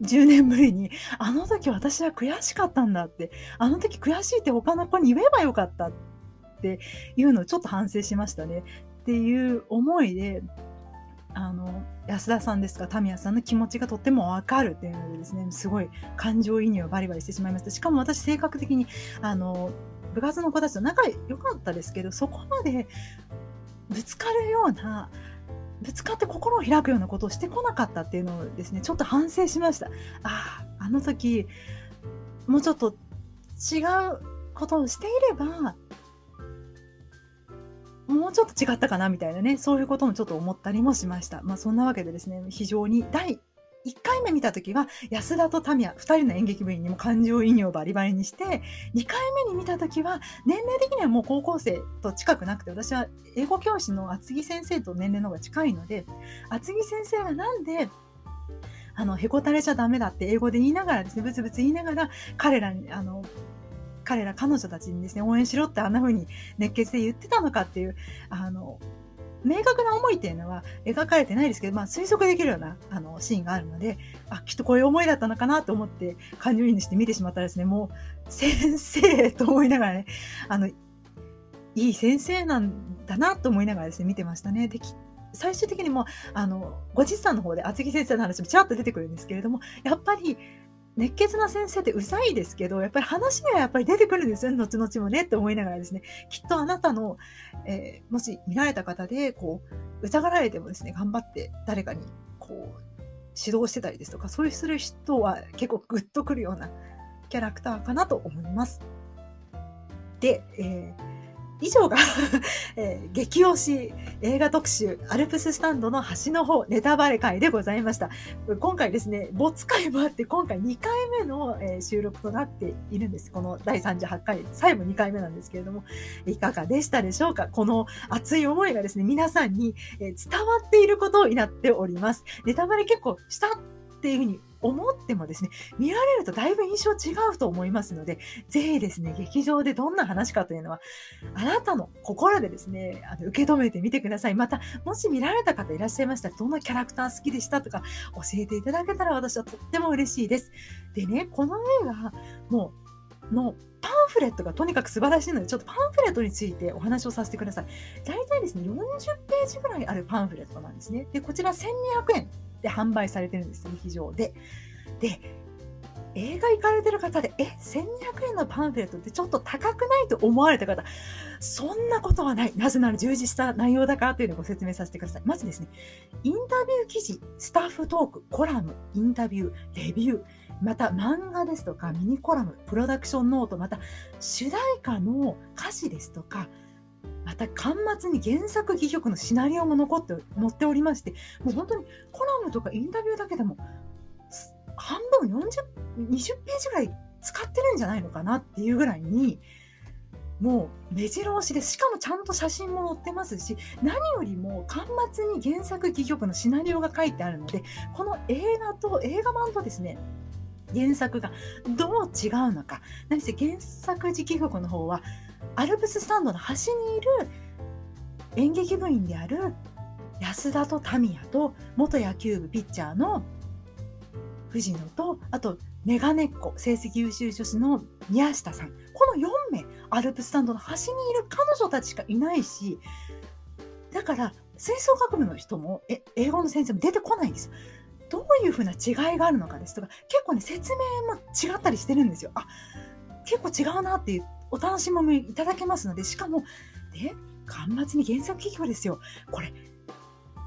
十年ぶりに、あの時私は悔しかったんだって、あの時悔しいって他の子に言えばよかったっていうのをちょっと反省しましたね。っていう思いで、あの、安田さんですか、タミヤさんの気持ちがとってもわかるっていうのでですね、すごい感情移入をバリバリしてしまいました。しかも私性格的に、あの、部活の子たちと仲良かったですけどそこまでぶつかるようなぶつかって心を開くようなことをしてこなかったっていうのをですねちょっと反省しましたあああの時もうちょっと違うことをしていればもうちょっと違ったかなみたいなねそういうこともちょっと思ったりもしました。まあそんなわけでですね非常に第1回目見た時は安田とタミヤ2人の演劇部員にも感情移入をバリバリにして2回目に見た時は年齢的にはもう高校生と近くなくて私は英語教師の厚木先生と年齢の方が近いので厚木先生がなんであのへこたれちゃダメだって英語で言いながらですねブツブツ言いながら彼らにあの彼ら彼女たちにですね応援しろってあんな風に熱血で言ってたのかっていうあの明確な思いっていうのは描かれてないですけど、まあ、推測できるようなあのシーンがあるのであきっとこういう思いだったのかなと思って感情移入して見てしまったらですねもう先生と思いながらねあのいい先生なんだなと思いながらですね見てましたね。で最終的にもあの後日談の方で厚木先生の話もちらっと出てくるんですけれどもやっぱり熱血な先生ってうざいですけど、やっぱり話にはやっぱり出てくるんですよ、後々もねって思いながらですね、きっとあなたの、えー、もし見られた方で、こう、疑られてもですね、頑張って誰かに、こう、指導してたりですとか、そういうする人は結構グッとくるようなキャラクターかなと思います。で、えー以上が え、激推し映画特集アルプススタンドの端の方ネタバレ会でございました。今回ですね、没会もあって今回2回目の、え、収録となっているんです。この第38回、最後2回目なんですけれども、いかがでしたでしょうか？この熱い思いがですね、皆さんに、え、伝わっていることになっております。ネタバレ結構したっていうふうに思ってもですね、見られるとだいぶ印象違うと思いますので、ぜひですね、劇場でどんな話かというのは、あなたの心でですね、あの受け止めてみてください。また、もし見られた方いらっしゃいましたら、どんなキャラクター好きでしたとか、教えていただけたら私はとっても嬉しいです。でね、この映画、もう、のパンフレットがとにかく素晴らしいので、ちょっとパンフレットについてお話をさせてください。大体ですね、40ページぐらいあるパンフレットなんですね。で、こちら1200円で販売されてるんです、劇場で。で、映画行かれてる方で、え、1200円のパンフレットってちょっと高くないと思われた方、そんなことはない。なぜなら充実した内容だからというのをご説明させてください。まずですね、インタビュー記事、スタッフトーク、コラム、インタビュー、レビュー、また漫画ですとかミニコラム、プロダクションノート、また主題歌の歌詞ですとか、また巻末に原作戯曲のシナリオも残って載っておりましてもう本当にコラムとかインタビューだけでも半分40、20ページぐらい使ってるんじゃないのかなっていうぐらいに、もう目白押しで。しかもちゃんと写真も載ってますし、何よりも巻末に原作戯曲のシナリオが書いてあるので、この映画と、映画版とですね、原作がどう違うのか。何せ原作時戯曲の方は、アルプススタンドの端にいる演劇部員である安田とタミヤと元野球部ピッチャーの藤野と、あと、メガネっ子、成績優秀女子の宮下さん。この4名、アルプススタンドの端にいる彼女たちしかいないし、だから、吹奏楽部の人も、え、英語の先生も出てこないんですよ。どういうふうな違いがあるのかですとか、結構ね、説明も違ったりしてるんですよ。あ、結構違うなっていうお楽しみもいただけますので、しかも、で、間末に原作企業ですよ。これ、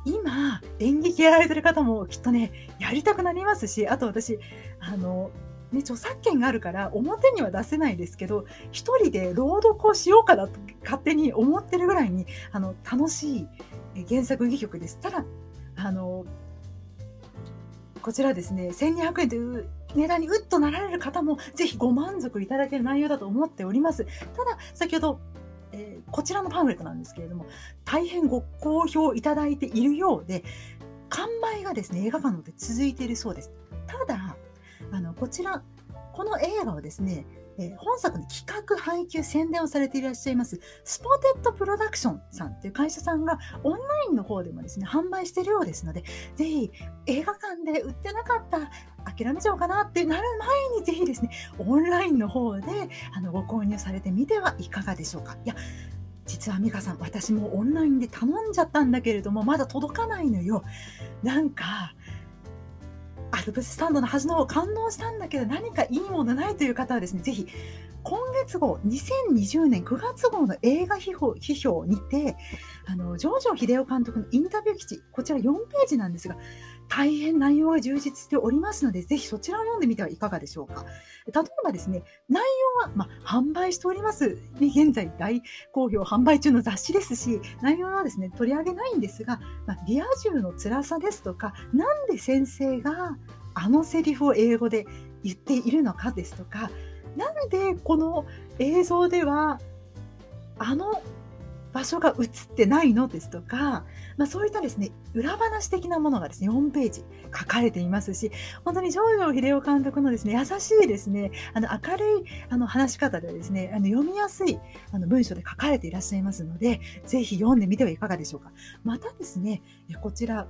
今、演劇やられてる方もきっとね、やりたくなりますし、あと私、あの、ね、著作権があるから表には出せないですけど、一人で朗読をしようかなと勝手に思ってるぐらいに、あの、楽しい原作戯曲です。ただ、あの、こちらですね、1200円という値段にうっとなられる方も、ぜひご満足いただける内容だと思っております。ただ、先ほど、えー、こちらのパンフレットなんですけれども、大変ご好評いただいているようで、完売がですね、映画館ので続いているそうです。ただ、あの、こちら、この映画はですね、えー、本作の企画、配給、宣伝をされていらっしゃいます、スポテッドプロダクションさんという会社さんがオンラインの方でもですね、販売しているようですので、ぜひ映画館で売ってなかった諦めちゃおうかなってなる前にぜひですね、オンラインの方であのご購入されてみてはいかがでしょうか。いや実は美香さん、私もオンラインで頼んじゃったんだけれども、まだ届かないのよ。なんか、アルプススタンドの端の方感動したんだけど何かいいものないという方はですね、ぜひ今月号、2020年9月号の映画批評批評にて、あの、ジョージョ秀夫監督のインタビュー記事、こちら4ページなんですが、大変内容が充実しておりますので、ぜひそちらを読んでみてはいかがでしょうか。例えばですね、内容は、まあ、販売しております。現在大好評販売中の雑誌ですし、内容はですね、取り上げないんですが、まあ、リア充の辛さですとか、なんで先生があのセリフを英語で言っているのかですとか、なんでこの映像ではあの場所が映ってないのですとか、まあ、そういったですね、裏話的なものがですね、4ページ書かれていますし、本当に上條秀夫監督のですね、優しいですね、あの明るいあの話し方でですね、あの読みやすいあの文章で書かれていらっしゃいますので、ぜひ読んでみてはいかがでしょうか。またですね、こちら、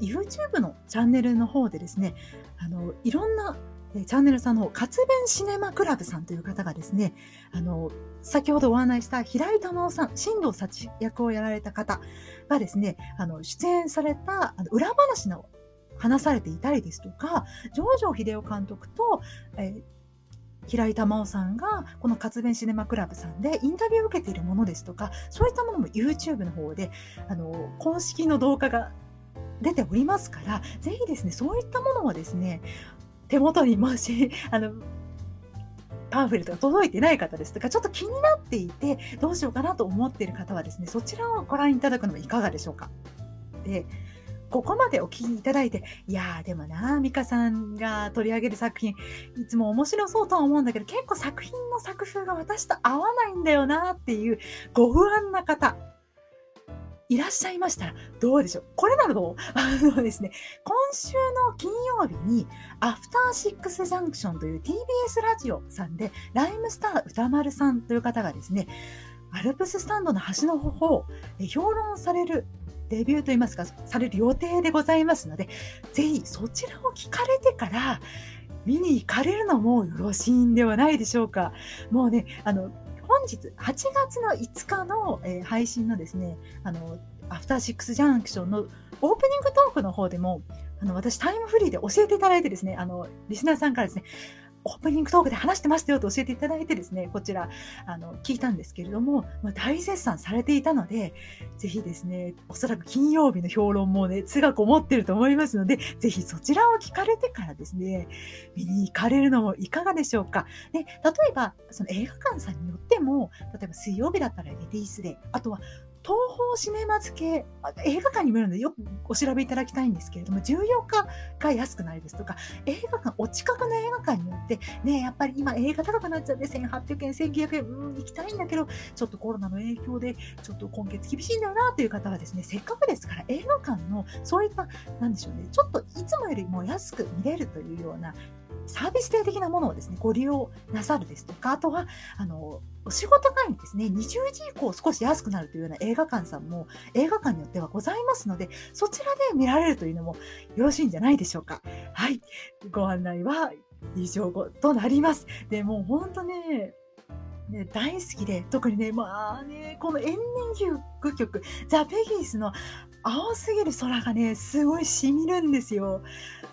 YouTube のチャンネルの方でですね、あの、いろんなチャンネルさんの活弁シネマクラブさんという方がですね、あの、先ほどお話した平井玉緒さん、新藤幸役をやられた方がですね、あの、出演された裏話の話されていたりですとか、上条秀夫監督と、えー平井玉緒さんがこの活弁シネマクラブさんでインタビューを受けているものですとか、そういったものも YouTube の方で、あの、公式の動画が出ておりますから、ぜひですね、そういったものをですね、手元にもし、あの、パンフレットが届いてない方ですとか、ちょっと気になっていて、どうしようかなと思っている方はですね、そちらをご覧いただくのもいかがでしょうか。で、ここまでお聞きいただいて、いやーでもな、ミカさんが取り上げる作品、いつも面白そうとは思うんだけど、結構作品の作風が私と合わないんだよなっていうご不安な方、いらっしゃいましたら、どうでしょう？これならどう？あのですね、今週の金曜日に、アフターシックスジャンクションという TBS ラジオさんで、ライムスター歌丸さんという方がですね、アルプススタンドの端の方を評論されるデビューといいますか、される予定でございますので、ぜひそちらを聞かれてから、見に行かれるのもよろしいんではないでしょうか。もうね、あの、日8月の5日の、えー、配信のですね、あの、アフターシックスジャンクションのオープニングトークの方でも、あの、私タイムフリーで教えていただいてですね、あの、リスナーさんからですね、オープニングトークで話してましたよと教えていただいてですね、こちら、あの、聞いたんですけれども、まあ、大絶賛されていたので、ぜひですね、おそらく金曜日の評論もね、熱がこもってると思いますので、ぜひそちらを聞かれてからですね、見に行かれるのもいかがでしょうか。で、例えば、その映画館さんによっても、例えば水曜日だったらレディースデー、あとは東方シネマズ系、映画館にもよるのでよくお調べいただきたいんですけれども、14日が安くないですとか、映画館、お近くの映画館によって、ね、やっぱり今映画高くなっちゃって、1800円、1900円、うん、行きたいんだけど、ちょっとコロナの影響で、ちょっと今月厳しいんだよなという方はですね、せっかくですから映画館のそういった、なんでしょうね、ちょっといつもよりも安く見れるというような、サービスデー的なものをですね、ご利用なさるですとか、あとは、あの、お仕事帰りですね、20時以降少し安くなるというような映画館さんも映画館によってはございますので、そちらで見られるというのもよろしいんじゃないでしょうか。はい。ご案内は以上となります。で、もう本当ね、ね、大好きで、特にね、まあね、このエンディング曲、ザ・ペギースの青すぎる空がね、すごい染みるんですよ。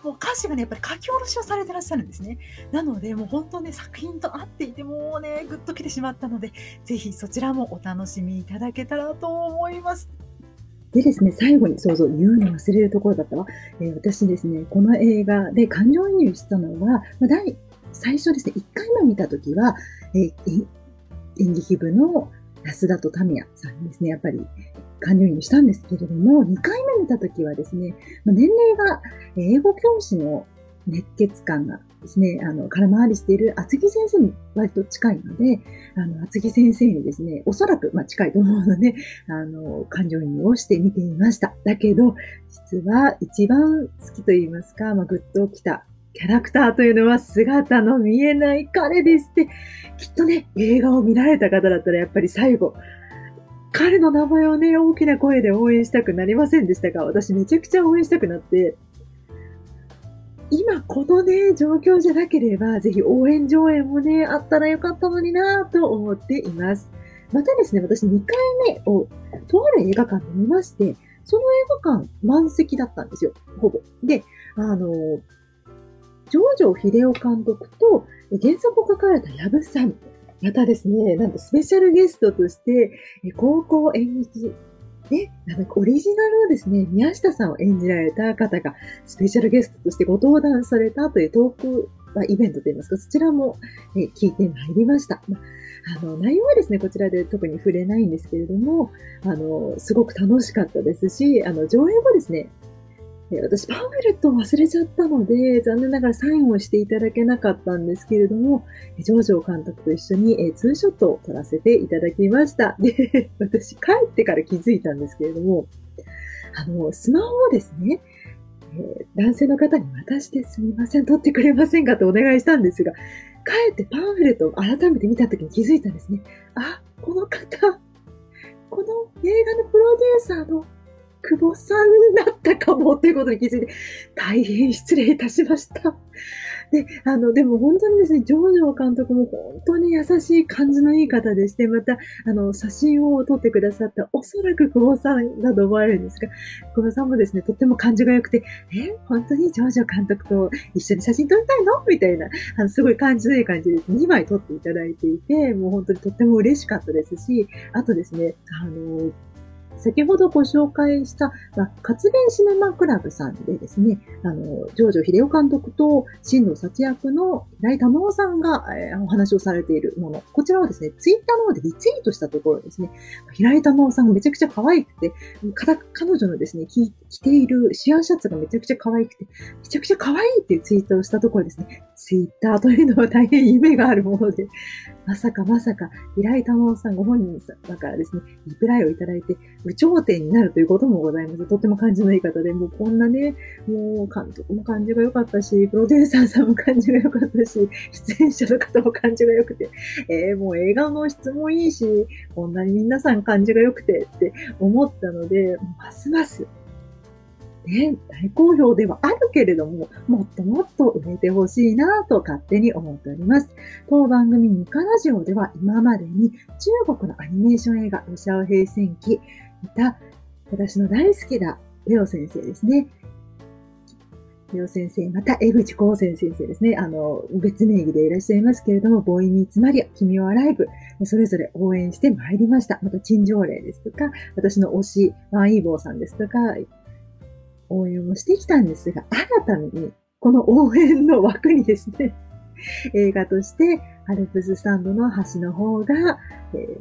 もう歌詞がね、やっぱり書き下ろしをされてらっしゃるんですね。なので、もう本当ね、作品と合っていて、もうね、ぐっと来てしまったので、ぜひそちらもお楽しみいただけたらと思います。でですね、最後に、そうそう、言うの忘れるところだったわ。えー、私ですね、この映画で感情移入したのは、ま、第、最初ですね、1回目見たときは、えー、演劇部の安田とタミヤさんですね、やっぱり感情移入したんですけれども、2回目見たときはですね、年齢が英語教師の熱血感がですね、あの、空回りしている厚木先生に割と近いので、あの、厚木先生にですね、おそらく、まあ、近いと思うので、あの、感情移入をして見ていました。だけど、実は一番好きと言いますか、まあ、ぐっときたキャラクターというのは姿の見えない彼ですって、きっとね、映画を見られた方だったらやっぱり最後、彼の名前をね、大きな声で応援したくなりませんでしたが、私めちゃくちゃ応援したくなって、今このね、状況じゃなければ、ぜひ応援上映もね、あったらよかったのになぁと思っています。またですね、私2回目を、とある映画館で見まして、その映画館満席だったんですよ、ほぼ。で、あの、ジョージョ秀夫監督と原作を書かれた矢部さん。またですね、なんとスペシャルゲストとして、高校演劇で、なんかオリジナルをですね、宮下さんを演じられた方がスペシャルゲストとしてご登壇されたというトークイベントといいますか、そちらも、え聞いてまいりました。まあの、内容はですね、こちらで特に触れないんですけれども、あの、すごく楽しかったですし、あの、上映後ですね、私、パンフレットを忘れちゃったので、残念ながらサインをしていただけなかったんですけれども、ジョージョ監督と一緒にえツーショットを撮らせていただきました。で、私、帰ってから気づいたんですけれども、あの、スマホをですね、えー、男性の方に渡してすみません、撮ってくれませんかとお願いしたんですが、帰ってパンフレットを改めて見たときに気づいたんですね。あ、この方、この映画のプロデューサーの久保さんだったかもっていうことに気づいて、大変失礼いたしました。で、あの、でも本当にですね、ジョージョ監督も本当に優しい感じのいい方でして、また、あの、写真を撮ってくださった、おそらく久保さんだと思われるんですが、久保さんもですね、とっても感じが良くて、え、本当にジョージョ監督と一緒に写真撮りたいの？みたいな、あの、すごい感じのいい感じで2枚撮っていただいていて、もう本当にとっても嬉しかったですし、あとですね、あの、先ほどご紹介した、まあ、活弁シネマクラブさんでですね、あの、ジョージョ秀夫監督と新藤幸役の平井玉緒さんが、えー、お話をされているもの。こちらをですね、ツイッターの方でリツイートしたところですね、平井玉緒さんがめちゃくちゃ可愛くて、彼女のですね、着ているシアーシャツがめちゃくちゃ可愛くて、めちゃくちゃ可愛いっていうツイートをしたところですね、ツイッターというのは大変夢があるもので、まさかまさか、平井玉緒さんご本人だからですね、リプライをいただいて、有頂天になるということもございます。とっても感じのいい方で、もうこんなね、もう監督も感じが良かったし、プロデューサーさんも感じが良かったし、出演者の方も感じが良くて、えー、もう映画の質もいいし、こんなに皆さん感じが良くてって思ったので、ますますね、大好評ではあるけれども、もっともっと売れてほしいなと勝手に思っております。当番組ニカラジオでは今までに中国のアニメーション映画、ロシアオ平戦記、また、私の大好きなレオ先生ですね。レオ先生、また江口光先生ですね。あの、別名義でいらっしゃいますけれども、ボーイミーツマリア、君はライブ、それぞれ応援してまいりました。また、陳情令ですとか、私の推し、ワンイーボーさんですとか、応援をしてきたんですが、新たに、この応援の枠にですね、映画として、アルプススタンドの橋の方が、え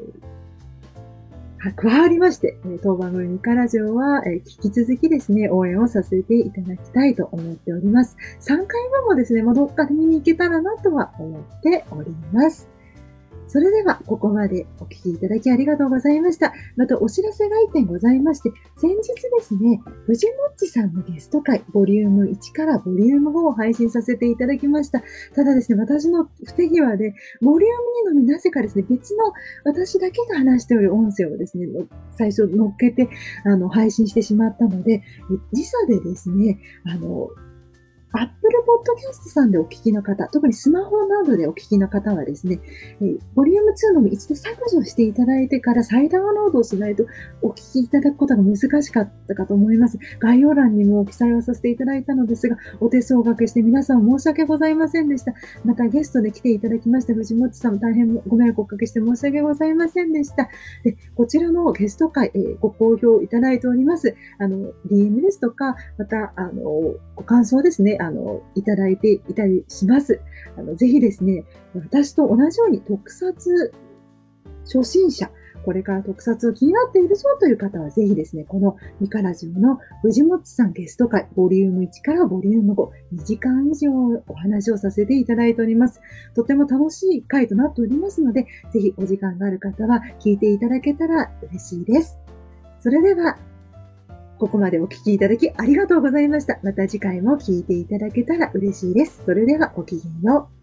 ー、加わりまして、当番組カラジオは、引き続きですね、応援をさせていただきたいと思っております。3回目もですね、まどっかで見に行けたらなとは思っております。それでは、ここまでお聞きいただきありがとうございました。また、お知らせが1点ございまして、先日ですね、藤もっちさんのゲスト会、ボリューム1からボリューム5を配信させていただきました。ただですね、私の不手際で、ボリューム2のみなぜかですね、別の私だけが話しておる音声をですね、最初乗っけて、あの、配信してしまったので、時差でですね、あの、Apple Podcast さんでお聞きの方、特にスマホなどでお聞きの方はですね、えー、ボリューム2のみ一度削除していただいてから再ダウンロードをしないとお聞きいただくことが難しかったかと思います。概要欄にも記載をさせていただいたのですが、お手数をおかけして皆さん申し訳ございませんでした。またゲストで来ていただきました藤本さんも大変ご迷惑をおかけして申し訳ございませんでした。でこちらのゲスト会、えー、ご好評いただいております。あの、DM ですとか、また、あの、ご感想ですね、あの、いただいていたりします。あの、ぜひですね、私と同じように特撮初心者、これから特撮を気になっているぞという方はぜひですね、このミカラジオの藤本さんゲスト会、ボリューム1からボリューム5、2時間以上お話をさせていただいております。とても楽しい回となっておりますので、ぜひお時間がある方は聞いていただけたら嬉しいです。それでは、ここまでお聞きいただきありがとうございました。また次回も聞いていただけたら嬉しいです。それではごきげんよう。